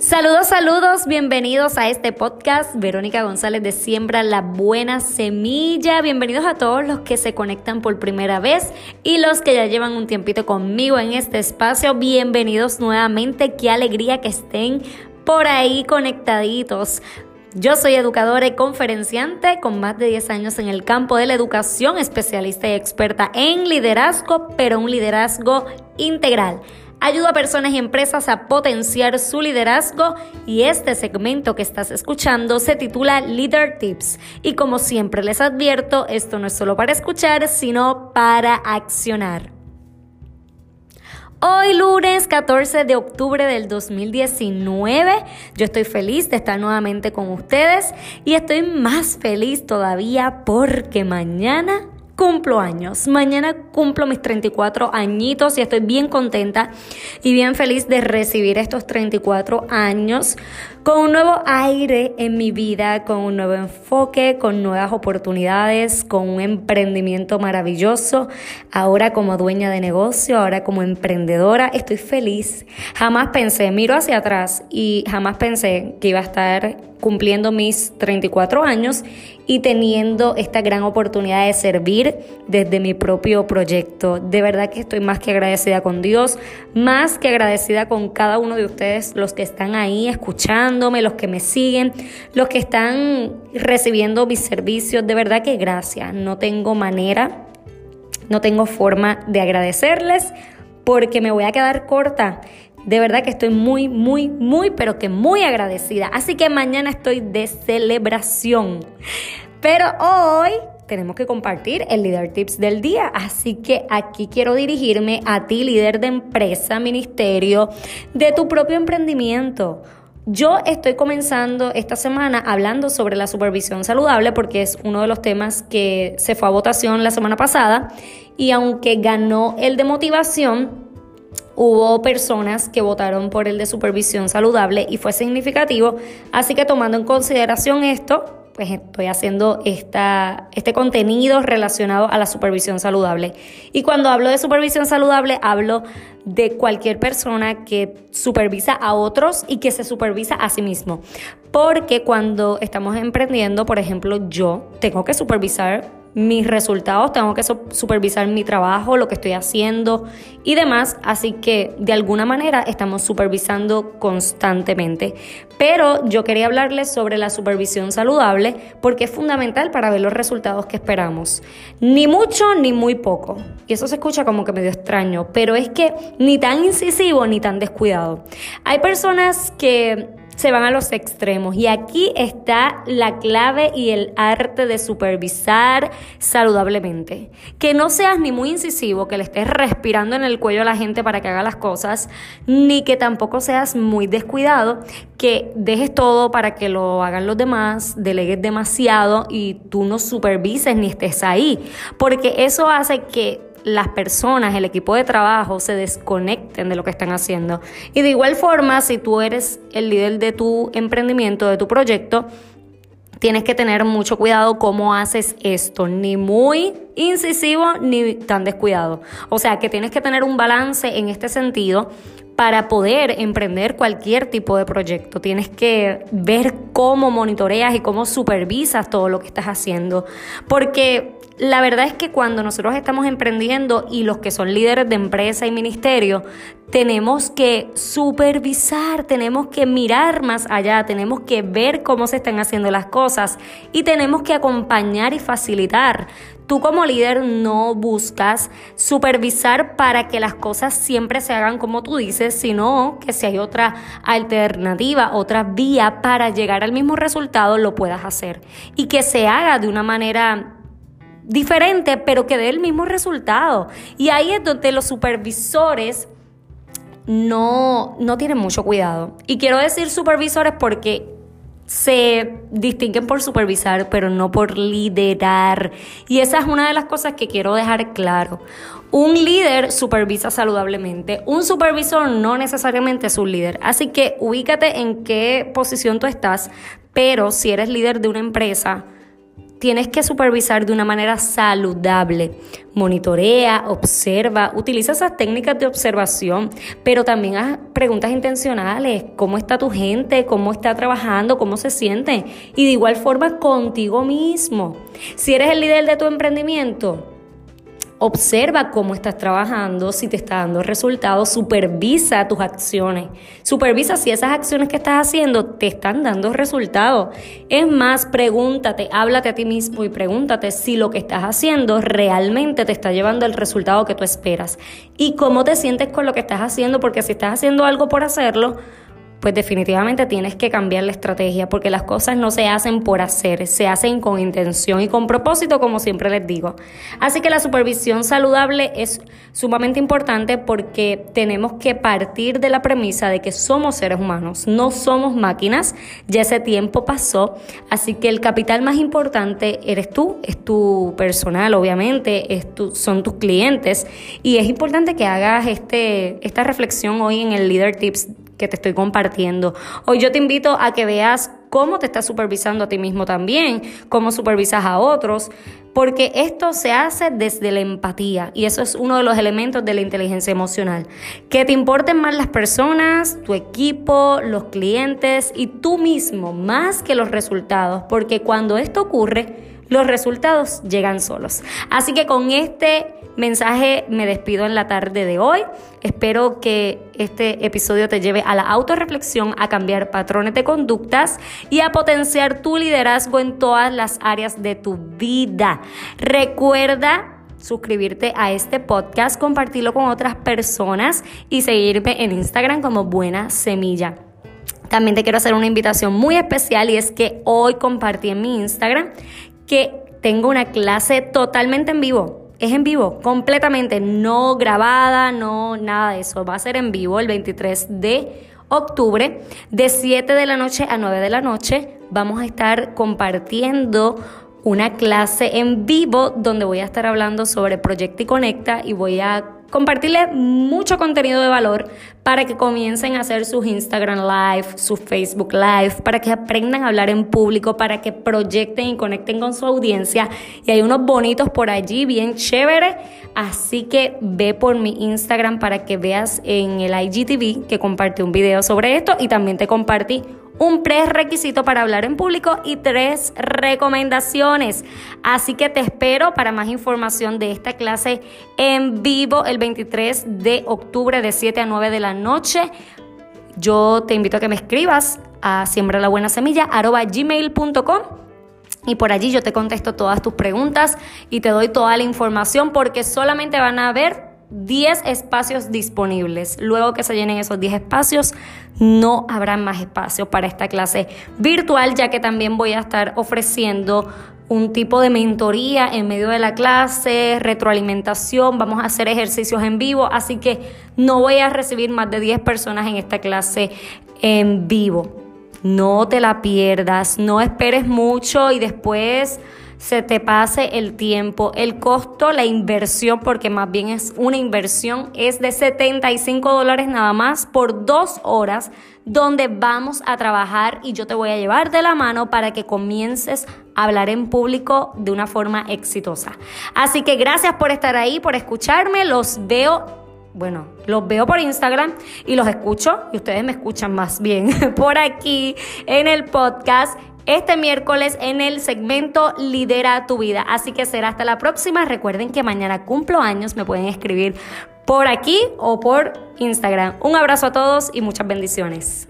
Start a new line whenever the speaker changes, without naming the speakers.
Saludos, saludos, bienvenidos a este podcast. Verónica González de Siembra la Buena Semilla. Bienvenidos a todos los que se conectan por primera vez y los que ya llevan un tiempito conmigo en este espacio. Bienvenidos nuevamente. Qué alegría que estén por ahí conectaditos. Yo soy educadora y conferenciante con más de 10 años en el campo de la educación, especialista y experta en liderazgo, pero un liderazgo integral. Ayudo a personas y empresas a potenciar su liderazgo y este segmento que estás escuchando se titula Leader Tips. Y como siempre les advierto, esto no es solo para escuchar, sino para accionar. Hoy lunes 14 de octubre del 2019, yo estoy feliz de estar nuevamente con ustedes y estoy más feliz todavía porque mañana cumplo años. Mañana cumplo mis 34 añitos y estoy bien contenta y bien feliz de recibir estos 34 años con un nuevo aire en mi vida, con un nuevo enfoque, con nuevas oportunidades, con un emprendimiento maravilloso. Ahora como dueña de negocio, ahora como emprendedora, estoy feliz. Jamás pensé, miro hacia atrás y jamás pensé que iba a estar cumpliendo mis 34 años y teniendo esta gran oportunidad de servir desde mi propio proyecto. De verdad que estoy más que agradecida con Dios, más que agradecida con cada uno de ustedes, los que están ahí los que me siguen, los que están recibiendo mis servicios. De verdad que gracias. No tengo manera, no tengo forma de agradecerles porque me voy a quedar corta. De verdad que estoy muy, muy, muy, pero que muy agradecida. Así que mañana estoy de celebración. Pero hoy tenemos que compartir el líder tips del día. Así que aquí quiero dirigirme a ti, líder de empresa, ministerio, de tu propio emprendimiento. Yo estoy comenzando esta semana hablando sobre la supervisión saludable porque es uno de los temas que se fue a votación la semana pasada y aunque ganó el de motivación, hubo personas que votaron por el de supervisión saludable y fue significativo. Así que tomando en consideración esto, pues estoy haciendo esta, este contenido relacionado a la supervisión saludable. Y cuando hablo de supervisión saludable, hablo de cualquier persona que supervisa a otros y que se supervisa a sí mismo. Porque cuando estamos emprendiendo, por ejemplo, yo tengo que supervisar mis resultados, tengo que supervisar mi trabajo, lo que estoy haciendo y demás. Así que de alguna manera estamos supervisando constantemente. Pero yo quería hablarles sobre la supervisión saludable porque es fundamental para ver los resultados que esperamos. Ni mucho ni muy poco. Y eso se escucha como que medio extraño, pero es que ni tan incisivo ni tan descuidado. Hay personas que se van a los extremos. Y aquí está la clave y el arte de supervisar saludablemente. Que no seas ni muy incisivo, que le estés respirando en el cuello a la gente para que haga las cosas, ni que tampoco seas muy descuidado, que dejes todo para que lo hagan los demás, delegues demasiado y tú no supervises ni estés ahí. Porque eso hace que las personas, el equipo de trabajo se desconecten de lo que están haciendo. Y de igual forma, si tú eres el líder de tu emprendimiento, de tu proyecto, tienes que tener mucho cuidado cómo haces esto, ni muy incisivo ni tan descuidado. O sea, que tienes que tener un balance en este sentido para poder emprender cualquier tipo de proyecto. Tienes que ver cómo monitoreas y cómo supervisas todo lo que estás haciendo. Porque la verdad es que cuando nosotros estamos emprendiendo y los que son líderes de empresa y ministerio, tenemos que supervisar, tenemos que mirar más allá, tenemos que ver cómo se están haciendo las cosas y tenemos que acompañar y facilitar. Tú como líder no buscas supervisar para que las cosas siempre se hagan como tú dices, sino que si hay otra alternativa, otra vía para llegar al mismo resultado, lo puedas hacer y que se haga de una manera diferente, pero que dé el mismo resultado. Y ahí es donde los supervisores no, no tienen mucho cuidado. Y quiero decir supervisores porque se distinguen por supervisar, pero no por liderar. Y esa es una de las cosas que quiero dejar claro. Un líder supervisa saludablemente, un supervisor no necesariamente es un líder. Así que ubícate en qué posición tú estás, pero si eres líder de una empresa, tienes que supervisar de una manera saludable. Monitorea, observa, utiliza esas técnicas de observación, pero también haz preguntas intencionales. ¿Cómo está tu gente? ¿Cómo está trabajando? ¿Cómo se siente? Y de igual forma contigo mismo. Si eres el líder de tu emprendimiento, Observa cómo estás trabajando, si te está dando resultados, supervisa tus acciones, supervisa si esas acciones que estás haciendo te están dando resultados. Es más, pregúntate, háblate a ti mismo y pregúntate si lo que estás haciendo realmente te está llevando el resultado que tú esperas y cómo te sientes con lo que estás haciendo, porque si estás haciendo algo por hacerlo, pues definitivamente tienes que cambiar la estrategia porque las cosas no se hacen por hacer, se hacen con intención y con propósito, como siempre les digo. Así que la supervisión saludable es sumamente importante porque tenemos que partir de la premisa de que somos seres humanos, no somos máquinas, ya ese tiempo pasó, así que el capital más importante eres tú, es tu personal, obviamente, son tus clientes. Y es importante que hagas este, esta reflexión hoy en el Leader Tips que te estoy compartiendo. Hoy yo te invito a que veas cómo te estás supervisando a ti mismo también, cómo supervisas a otros, porque esto se hace desde la empatía y eso es uno de los elementos de la inteligencia emocional. Que te importen más las personas, tu equipo, los clientes y tú mismo, más que los resultados, porque cuando esto ocurre, los resultados llegan solos. Así que con este mensaje me despido en la tarde de hoy. Espero que este episodio te lleve a la autorreflexión, a cambiar patrones de conductas y a potenciar tu liderazgo en todas las áreas de tu vida. Recuerda suscribirte a este podcast, compartirlo con otras personas y seguirme en Instagram como Buena Semilla. También te quiero hacer una invitación muy especial y es que hoy compartí en mi Instagram que tengo una clase totalmente en vivo. Es en vivo, completamente, no grabada, no nada de eso. Va a ser en vivo el 23 de octubre, de 7 de la noche a 9 de la noche. Vamos a estar compartiendo una clase en vivo donde voy a estar hablando sobre Proyecto y Conecta y voy a compartirles mucho contenido de valor para que comiencen a hacer sus Instagram Live, sus Facebook Live, para que aprendan a hablar en público, para que proyecten y conecten con su audiencia. Y hay unos bonitos por allí, bien chévere. Así que ve por mi Instagram para que veas en el IGTV que compartí un video sobre esto y también te compartí un prerequisito para hablar en público y tres recomendaciones. Así que te espero para más información de esta clase en vivo el 23 de octubre de 7 a 9 de la noche. Yo te invito a que me escribas a gmail.com y por allí yo te contesto todas tus preguntas y te doy toda la información porque solamente van a haber 10 espacios disponibles. Luego que se llenen esos 10 espacios, no habrá más espacio para esta clase virtual, ya que también voy a estar ofreciendo un tipo de mentoría en medio de la clase, retroalimentación, vamos a hacer ejercicios en vivo, así que no voy a recibir más de 10 personas en esta clase en vivo. No te la pierdas, no esperes mucho y después se te pase el tiempo. El costo, la inversión, porque más bien es una inversión, es de 75 dólares nada más por dos horas donde vamos a trabajar y yo te voy a llevar de la mano para que comiences a hablar en público de una forma exitosa. Así que gracias por estar ahí, por escucharme. Los veo bueno, los veo por Instagram y los escucho, y ustedes me escuchan más bien por aquí en el podcast este miércoles en el segmento Lidera tu vida. Así que será hasta la próxima. Recuerden que mañana cumplo años, me pueden escribir por aquí o por Instagram. Un abrazo a todos y muchas bendiciones.